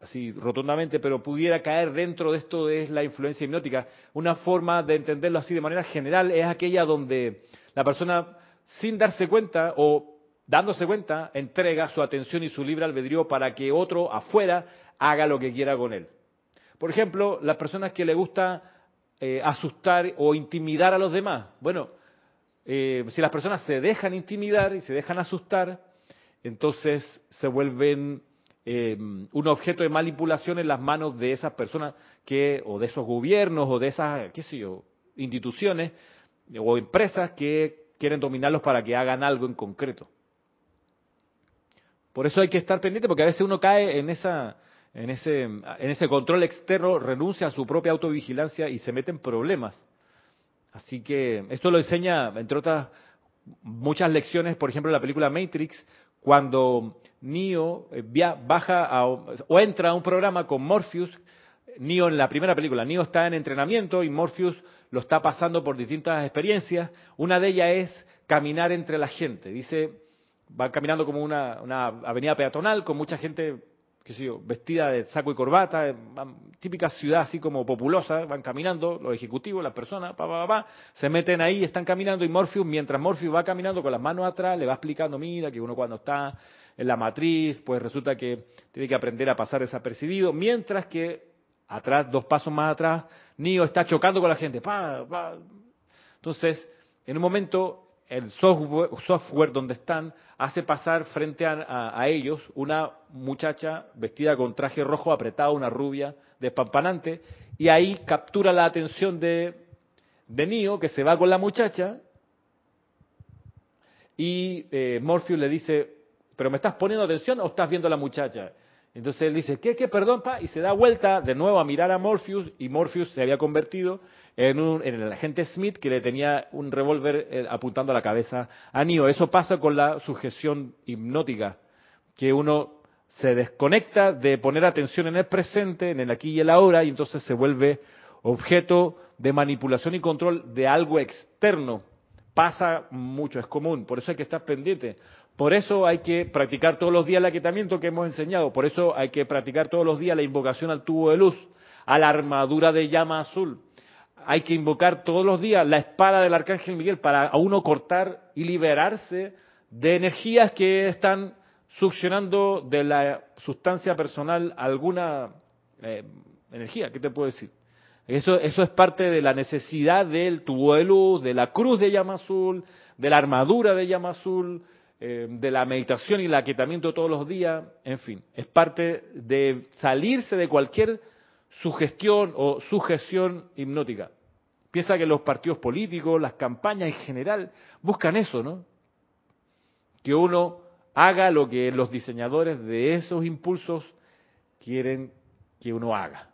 así rotundamente, pero pudiera caer dentro de esto de la influencia hipnótica. Una forma de entenderlo así de manera general es aquella donde la persona, sin darse cuenta o dándose cuenta, entrega su atención y su libre albedrío para que otro afuera haga lo que quiera con él. Por ejemplo, las personas que le gusta eh, asustar o intimidar a los demás. Bueno, eh, si las personas se dejan intimidar y se dejan asustar, entonces se vuelven eh, un objeto de manipulación en las manos de esas personas que, o de esos gobiernos, o de esas, qué sé yo, instituciones o empresas que quieren dominarlos para que hagan algo en concreto. Por eso hay que estar pendiente, porque a veces uno cae en esa, en ese, en ese control externo, renuncia a su propia autovigilancia y se mete en problemas. Así que esto lo enseña, entre otras muchas lecciones, por ejemplo, la película Matrix, cuando Neo eh, baja o entra a un programa con Morpheus, Neo en la primera película, Neo está en entrenamiento y Morpheus lo está pasando por distintas experiencias. Una de ellas es caminar entre la gente. Dice, va caminando como una avenida peatonal con mucha gente qué sé yo, vestida de saco y corbata, eh, típica ciudad así como populosa, van caminando, los ejecutivos, las personas, pa, pa, pa, se meten ahí, están caminando y Morpheus, mientras Morpheus va caminando con las manos atrás, le va explicando, mira, que uno cuando está en la matriz, pues resulta que tiene que aprender a pasar desapercibido, mientras que atrás, dos pasos más atrás, Neo está chocando con la gente, pa, pa. Entonces, en un momento el software, software donde están hace pasar frente a, ellos una muchacha vestida con traje rojo apretado, una rubia despampanante, y ahí captura la atención de, de Neo, que se va con la muchacha, y eh, Morpheus le dice, ¿pero me estás poniendo atención o estás viendo a la muchacha? Entonces él dice, ¿qué, qué, perdón, pa? Y se da vuelta de nuevo a mirar a Morpheus, y Morpheus se había convertido en, un, en el agente Smith que le tenía un revólver eh, apuntando a la cabeza a Neo. Eso pasa con la sujeción hipnótica, que uno se desconecta de poner atención en el presente, en el aquí y el ahora, y entonces se vuelve objeto de manipulación y control de algo externo. Pasa mucho, es común, por eso hay que estar pendiente. Por eso hay que practicar todos los días el aquietamiento que hemos enseñado, por eso hay que practicar todos los días la invocación al tubo de luz, a la armadura de llama azul, hay que invocar todos los días la espada del arcángel Miguel para a uno cortar y liberarse de energías que están succionando de la sustancia personal alguna eh, energía. ¿Qué te puedo decir? Eso, eso es parte de la necesidad del tubo de luz, de la cruz de llama azul, de la armadura de llama azul, eh, de la meditación y el aquietamiento todos los días, en fin, es parte de salirse de cualquier sugestión o sujeción hipnótica. Piensa que los partidos políticos, las campañas en general, buscan eso, ¿no? Que uno haga lo que los diseñadores de esos impulsos quieren que uno haga.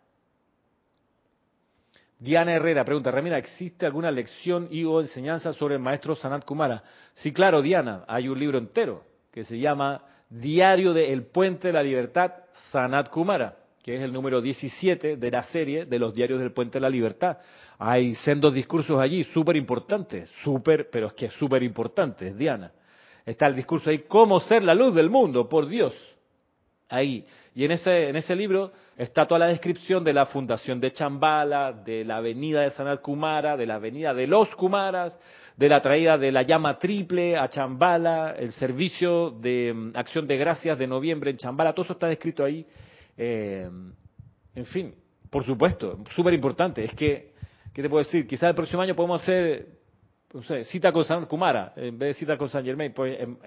Diana Herrera pregunta, Ramira, ¿existe alguna lección y o enseñanza sobre el maestro Sanat Kumara? Sí, claro, Diana, hay un libro entero que se llama Diario de El Puente de la Libertad, Sanat Kumara que es el número 17 de la serie de los diarios del Puente de la Libertad. Hay sendos discursos allí, súper importantes, súper, pero es que súper importantes, Diana. Está el discurso ahí, cómo ser la luz del mundo, por Dios. Ahí. Y en ese, en ese libro está toda la descripción de la fundación de Chambala, de la avenida de Sanat Kumara, de la avenida de los Kumaras, de la traída de la llama triple a Chambala, el servicio de mm, acción de gracias de noviembre en Chambala, todo eso está descrito ahí eh, en fin, por supuesto, súper importante. Es que, ¿qué te puedo decir? Quizás el próximo año podemos hacer cita con San Kumara en vez de cita con San Germain. Pues, em,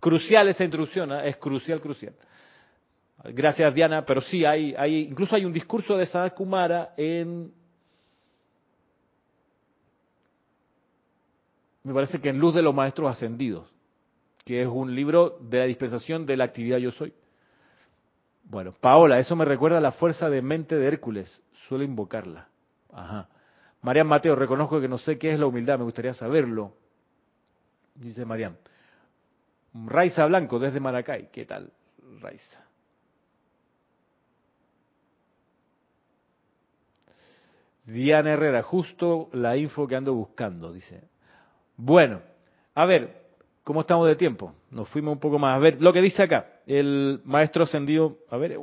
crucial esa introducción, ¿eh? es crucial, crucial. Gracias, Diana. Pero sí, hay, hay, incluso hay un discurso de San Kumara en. Me parece que en Luz de los Maestros Ascendidos, que es un libro de la dispensación de la actividad Yo Soy. Bueno, Paola, eso me recuerda a la fuerza de mente de Hércules. Suelo invocarla. Ajá. Marian Mateo, reconozco que no sé qué es la humildad, me gustaría saberlo. Dice Marian. Raiza Blanco, desde Maracay. ¿Qué tal, Raiza? Diana Herrera, justo la info que ando buscando, dice. Bueno, a ver, ¿cómo estamos de tiempo? Nos fuimos un poco más. A ver, lo que dice acá el maestro ascendido, a ver,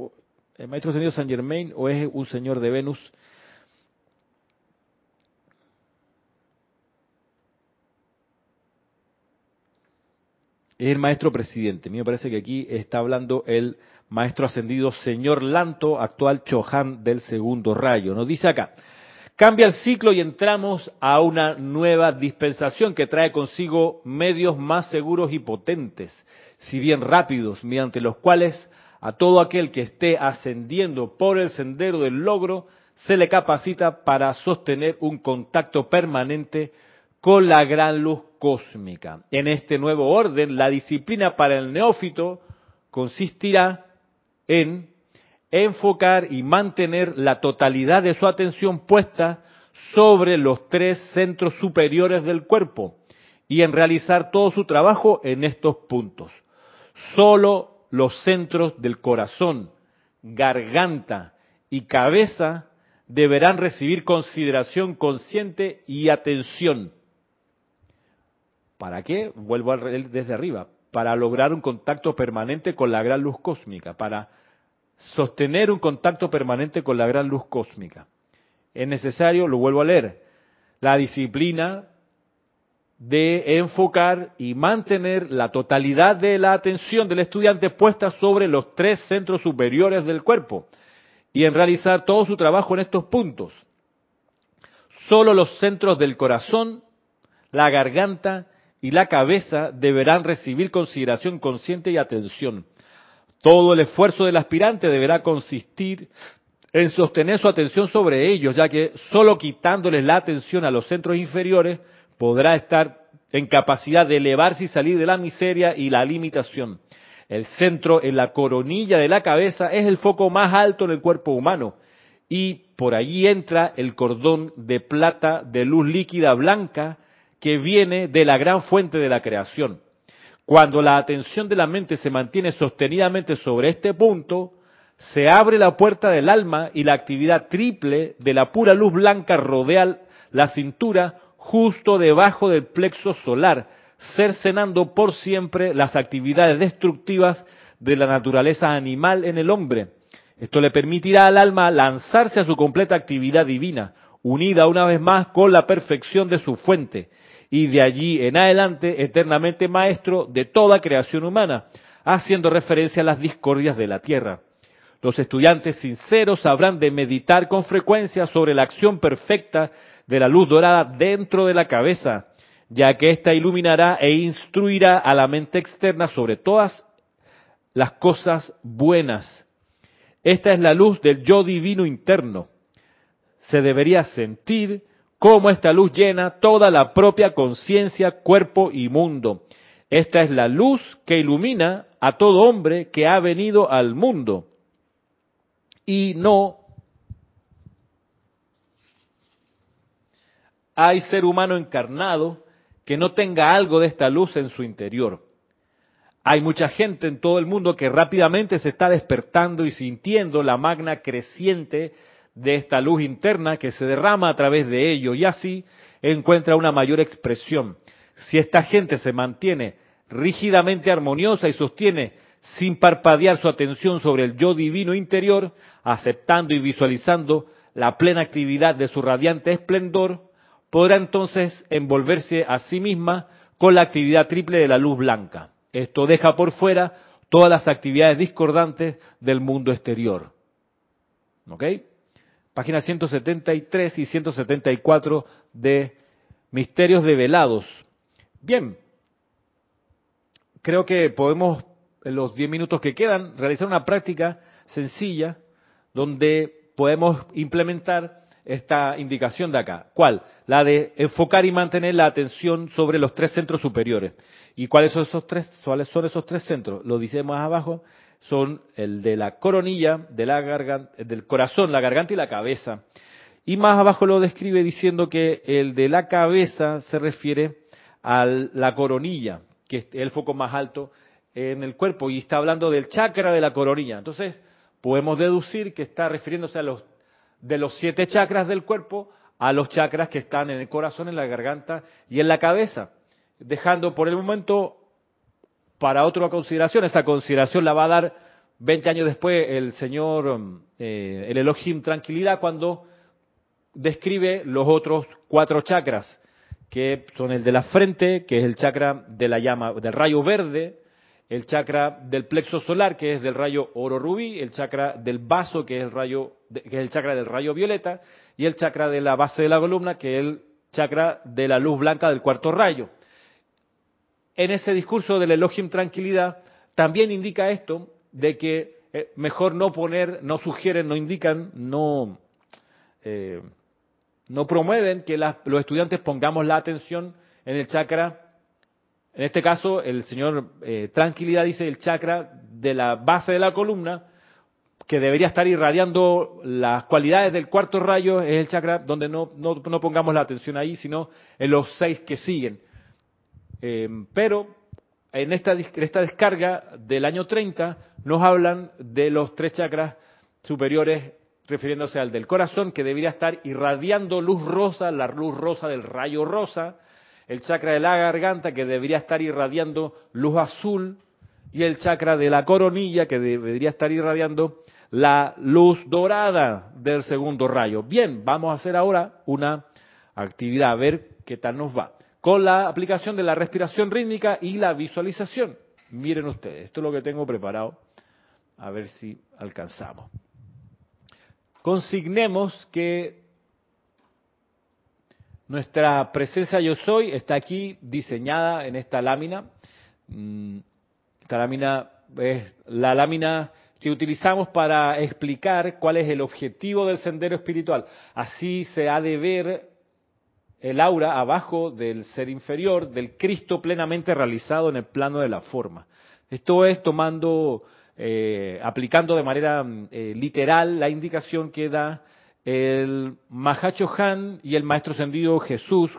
el maestro ascendido San Germain o es un señor de Venus? Es el maestro presidente. A mí me parece que aquí está hablando el maestro ascendido señor Lanto, actual Chohan del segundo rayo. Nos dice acá, cambia el ciclo y entramos a una nueva dispensación que trae consigo medios más seguros y potentes si bien rápidos, mediante los cuales a todo aquel que esté ascendiendo por el sendero del logro se le capacita para sostener un contacto permanente con la gran luz cósmica. En este nuevo orden, la disciplina para el neófito consistirá en enfocar y mantener la totalidad de su atención puesta sobre los tres centros superiores del cuerpo y en realizar todo su trabajo en estos puntos. Solo los centros del corazón, garganta y cabeza deberán recibir consideración consciente y atención. ¿Para qué? Vuelvo desde arriba. Para lograr un contacto permanente con la gran luz cósmica, para sostener un contacto permanente con la gran luz cósmica. Es necesario, lo vuelvo a leer, la disciplina de enfocar y mantener la totalidad de la atención del estudiante puesta sobre los tres centros superiores del cuerpo y en realizar todo su trabajo en estos puntos. Solo los centros del corazón, la garganta y la cabeza deberán recibir consideración consciente y atención. Todo el esfuerzo del aspirante deberá consistir en sostener su atención sobre ellos, ya que solo quitándoles la atención a los centros inferiores podrá estar en capacidad de elevarse y salir de la miseria y la limitación. El centro en la coronilla de la cabeza es el foco más alto en el cuerpo humano y por allí entra el cordón de plata de luz líquida blanca que viene de la gran fuente de la creación. Cuando la atención de la mente se mantiene sostenidamente sobre este punto, se abre la puerta del alma y la actividad triple de la pura luz blanca rodea la cintura justo debajo del plexo solar, cercenando por siempre las actividades destructivas de la naturaleza animal en el hombre. Esto le permitirá al alma lanzarse a su completa actividad divina, unida una vez más con la perfección de su fuente, y de allí en adelante eternamente maestro de toda creación humana, haciendo referencia a las discordias de la tierra. Los estudiantes sinceros habrán de meditar con frecuencia sobre la acción perfecta de la luz dorada dentro de la cabeza, ya que ésta iluminará e instruirá a la mente externa sobre todas las cosas buenas. Esta es la luz del yo divino interno. Se debería sentir cómo esta luz llena toda la propia conciencia, cuerpo y mundo. Esta es la luz que ilumina a todo hombre que ha venido al mundo y no hay ser humano encarnado que no tenga algo de esta luz en su interior. Hay mucha gente en todo el mundo que rápidamente se está despertando y sintiendo la magna creciente de esta luz interna que se derrama a través de ello y así encuentra una mayor expresión. Si esta gente se mantiene rígidamente armoniosa y sostiene sin parpadear su atención sobre el yo divino interior, aceptando y visualizando la plena actividad de su radiante esplendor, podrá entonces envolverse a sí misma con la actividad triple de la luz blanca. Esto deja por fuera todas las actividades discordantes del mundo exterior. ¿Ok? Páginas 173 y 174 de Misterios Develados. Bien, creo que podemos en los 10 minutos que quedan, realizar una práctica sencilla donde podemos implementar esta indicación de acá. ¿Cuál? La de enfocar y mantener la atención sobre los tres centros superiores. ¿Y cuáles son esos tres? ¿Cuáles son esos tres centros? Lo dice más abajo. Son el de la coronilla, de la garganta, del corazón, la garganta y la cabeza. Y más abajo lo describe diciendo que el de la cabeza se refiere a la coronilla, que es el foco más alto en el cuerpo y está hablando del chakra de la coronilla. Entonces, podemos deducir que está refiriéndose a los de los siete chakras del cuerpo a los chakras que están en el corazón, en la garganta y en la cabeza, dejando por el momento para otra consideración, esa consideración la va a dar 20 años después el señor, eh, el Elohim Tranquilidad, cuando describe los otros cuatro chakras, que son el de la frente, que es el chakra de la llama, del rayo verde, el chakra del plexo solar, que es del rayo oro rubí, el chakra del vaso, que es el rayo, que es el chakra del rayo violeta, y el chakra de la base de la columna, que es el chakra de la luz blanca del cuarto rayo. En ese discurso del Elohim Tranquilidad, también indica esto, de que eh, mejor no poner, no sugieren, no indican, no, eh, no promueven que los estudiantes pongamos la atención en el chakra en este caso, el señor eh, Tranquilidad dice el chakra de la base de la columna, que debería estar irradiando las cualidades del cuarto rayo, es el chakra donde no, pongamos la atención ahí, sino en los seis que siguen. Em, pero en esta descarga del año 30 nos hablan de los tres chakras superiores refiriéndose al del corazón, que debería estar irradiando luz rosa, la luz rosa del rayo rosa, el chakra de la garganta que debería estar irradiando luz azul y el chakra de la coronilla que debería estar irradiando la luz dorada del segundo rayo. Bien, vamos a hacer ahora una actividad, a ver qué tal nos va. Con la aplicación de la respiración rítmica y la visualización. Miren ustedes, esto es lo que tengo preparado. A ver si alcanzamos. Consignemos que Nuestra presencia yo soy está aquí diseñada en esta lámina. Mm, esta lámina es la lámina que utilizamos para explicar cuál es el objetivo del sendero espiritual. Así se ha de ver el aura abajo del ser inferior, del Cristo plenamente realizado en el plano de la forma. Esto es tomando, eh, aplicando de manera eh, literal la indicación que da el Mahacho Han y el Maestro Ascendido Jesús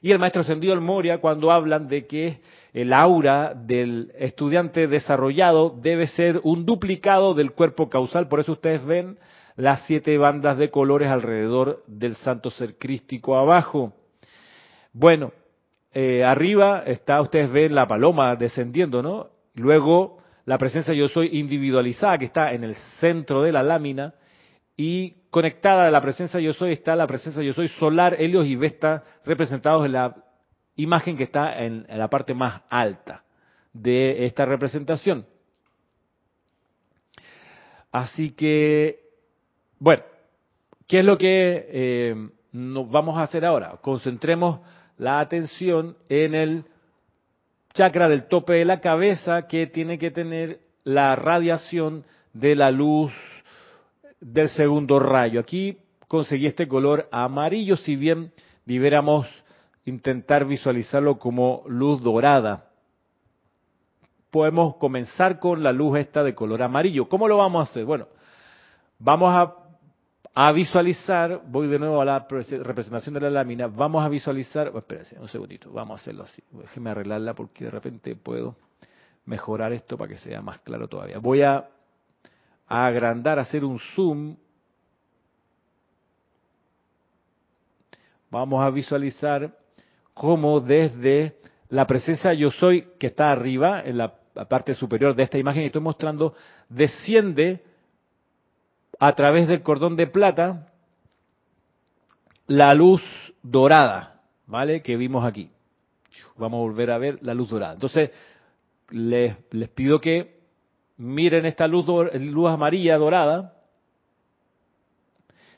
y el Maestro Ascendido El Moria cuando hablan de que el aura del estudiante desarrollado debe ser un duplicado del cuerpo causal. Por eso ustedes ven las siete bandas de colores alrededor del santo ser crístico abajo. Bueno, eh, arriba está, ustedes ven la paloma descendiendo, ¿no? Luego la presencia yo soy individualizada que está en el centro de la lámina y conectada a la presencia yo soy está la presencia yo soy solar, Helios y Vesta representados en la imagen que está en, la parte más alta de esta representación. Así que, bueno, ¿qué es lo que eh, nos vamos a hacer ahora? Concentremos la atención en el chakra del tope de la cabeza que tiene que tener la radiación de la luz del segundo rayo. Aquí conseguí este color amarillo, si bien debiéramos intentar visualizarlo como luz dorada. Podemos comenzar con la luz esta de color amarillo. ¿Cómo lo vamos a hacer? Bueno, vamos a, visualizar, voy de nuevo a la representación de la lámina, vamos a visualizar, oh, espérense un segundito, vamos a hacerlo así, déjeme arreglarla porque de repente puedo mejorar esto para que sea más claro todavía. Voy a, a agrandar, hacer un zoom vamos a visualizar como desde la presencia yo soy que está arriba, en la parte superior de esta imagen que estoy mostrando, desciende a través del cordón de plata la luz dorada, ¿vale? Que vimos aquí. Vamos a volver a ver la luz dorada. Entonces, les, les pido que miren esta luz, amarilla dorada,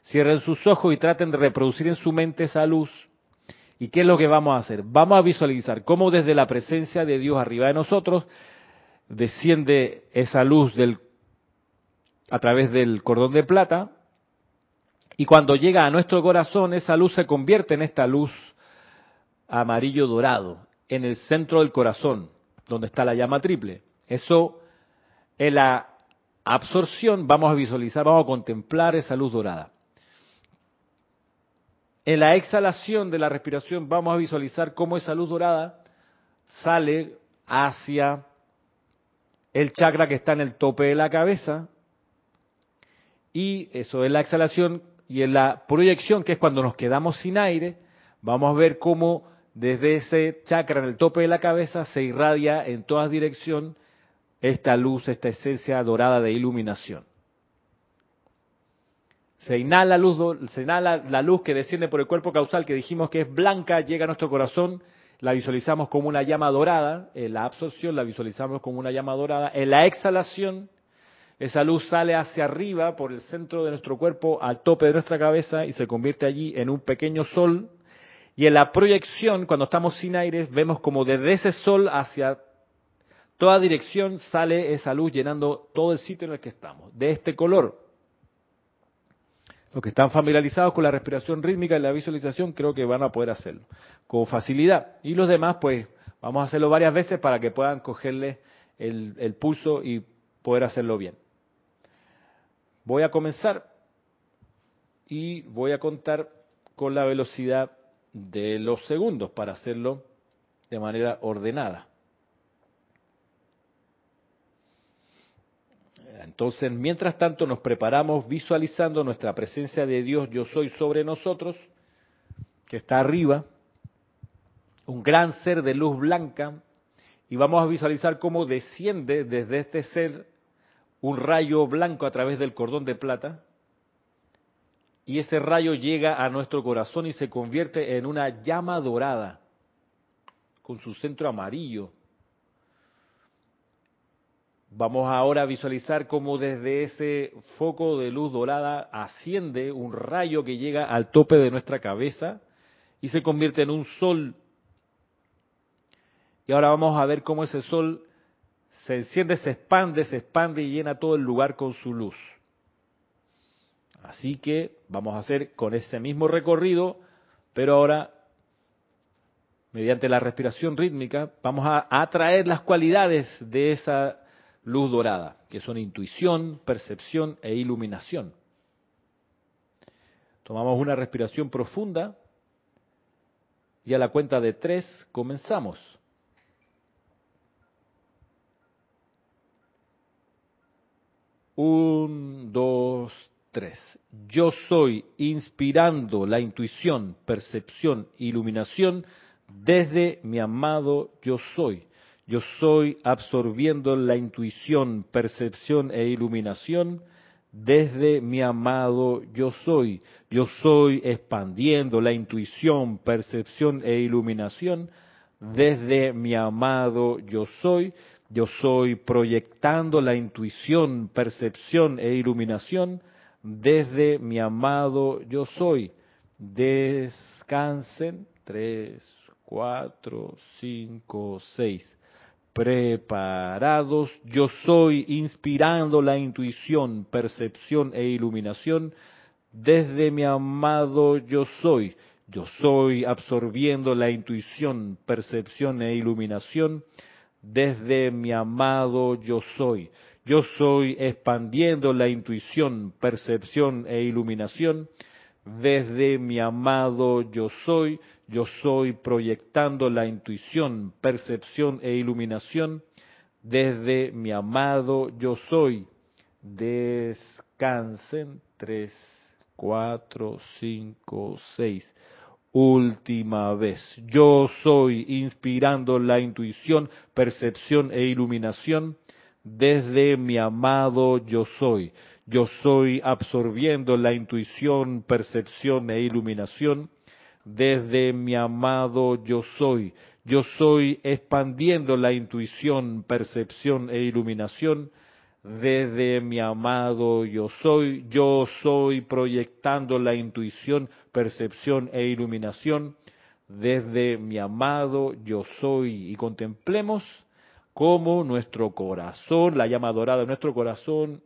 cierren sus ojos y traten de reproducir en su mente esa luz ¿Y qué es lo que vamos a hacer? Vamos a visualizar cómo desde la presencia de Dios arriba de nosotros desciende esa luz a través del cordón de plata y cuando llega a nuestro corazón esa luz se convierte en esta luz amarillo dorado en el centro del corazón donde está la llama triple. Eso en la absorción vamos a visualizar, vamos a contemplar esa luz dorada. En la exhalación de la respiración vamos a visualizar cómo esa luz dorada sale hacia el chakra que está en el tope de la cabeza. Y eso es la exhalación y en la proyección, que es cuando nos quedamos sin aire, vamos a ver cómo desde ese chakra en el tope de la cabeza se irradia en todas direcciones esta luz, esta esencia dorada de iluminación. Se inhala, luz, se inhala la luz que desciende por el cuerpo causal, que dijimos que es blanca, llega a nuestro corazón, la visualizamos como una llama dorada, en la absorción la visualizamos como una llama dorada, en la exhalación esa luz sale hacia arriba por el centro de nuestro cuerpo al tope de nuestra cabeza y se convierte allí en un pequeño sol. Y en la proyección, cuando estamos sin aire, vemos como desde ese sol hacia toda dirección sale esa luz llenando todo el sitio en el que estamos, de este color. Los que están familiarizados con la respiración rítmica y la visualización creo que van a poder hacerlo con facilidad. Y los demás, pues, vamos a hacerlo varias veces para que puedan cogerle el, el pulso y poder hacerlo bien. Voy a comenzar y voy a contar con la velocidad de los segundos para hacerlo de manera ordenada. Entonces, mientras tanto, nos preparamos visualizando nuestra presencia de Dios, yo soy sobre nosotros, que está arriba, un gran ser de luz blanca, y vamos a visualizar cómo desciende desde este ser un rayo blanco a través del cordón de plata, y ese rayo llega a nuestro corazón y se convierte en una llama dorada, con su centro amarillo, Vamos ahora a visualizar cómo desde ese foco de luz dorada asciende un rayo que llega al tope de nuestra cabeza y se convierte en un sol. Y ahora vamos a ver cómo ese sol se enciende, se expande, se expande y llena todo el lugar con su luz. Así que vamos a hacer con ese mismo recorrido, pero ahora, mediante la respiración rítmica, vamos a atraer las cualidades de esa luz dorada, que son intuición, percepción e iluminación. Tomamos una respiración profunda y a la cuenta de tres comenzamos. Un, dos, tres. Yo soy inspirando la intuición, percepción, iluminación desde mi amado yo soy. Yo soy absorbiendo la intuición, percepción e iluminación desde mi amado yo soy. Yo soy expandiendo la intuición, percepción e iluminación desde mi amado yo soy. Yo soy proyectando la intuición, percepción e iluminación desde mi amado yo soy. Descansen. Tres, cuatro, cinco, seis preparados. Yo soy inspirando la intuición, percepción e iluminación desde mi amado yo soy. Yo soy absorbiendo la intuición, percepción e iluminación desde mi amado yo soy. Yo soy expandiendo la intuición, percepción e iluminación desde mi amado yo soy. Yo soy proyectando la intuición, percepción e iluminación desde mi amado yo soy. Descansen. Tres, cuatro, cinco, seis. Última vez. Yo soy inspirando la intuición, percepción e iluminación desde mi amado yo soy. Yo soy absorbiendo la intuición, percepción e iluminación desde mi amado yo soy. Yo soy expandiendo la intuición, percepción e iluminación desde mi amado yo soy. Yo soy proyectando la intuición, percepción e iluminación desde mi amado yo soy. Y contemplemos cómo nuestro corazón, la llama dorada de nuestro corazón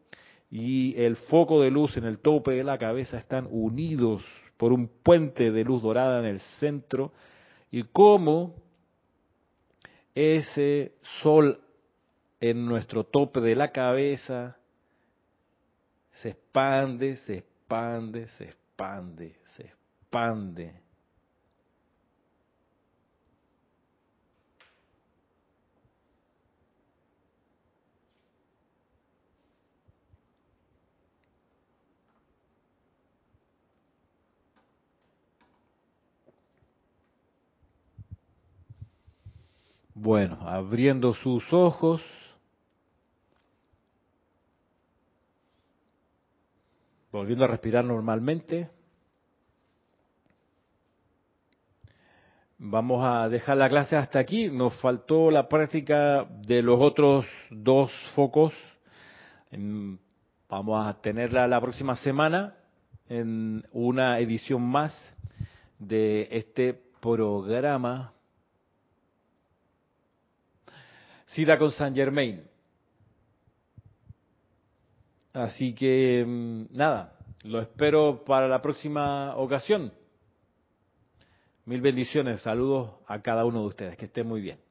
y el foco de luz en el tope de la cabeza están unidos por un puente de luz dorada en el centro. Y cómo ese sol en nuestro tope de la cabeza se expande, se expande, se expande, se expande Bueno, abriendo sus ojos. Volviendo a respirar normalmente. Vamos a dejar la clase hasta aquí. Nos faltó la práctica de los otros dos focos. Vamos a tenerla la próxima semana en una edición más de este programa Cita con San Germain. Así que mm, nada, lo espero para la próxima ocasión. Mil bendiciones, saludos a cada uno de ustedes, que estén muy bien.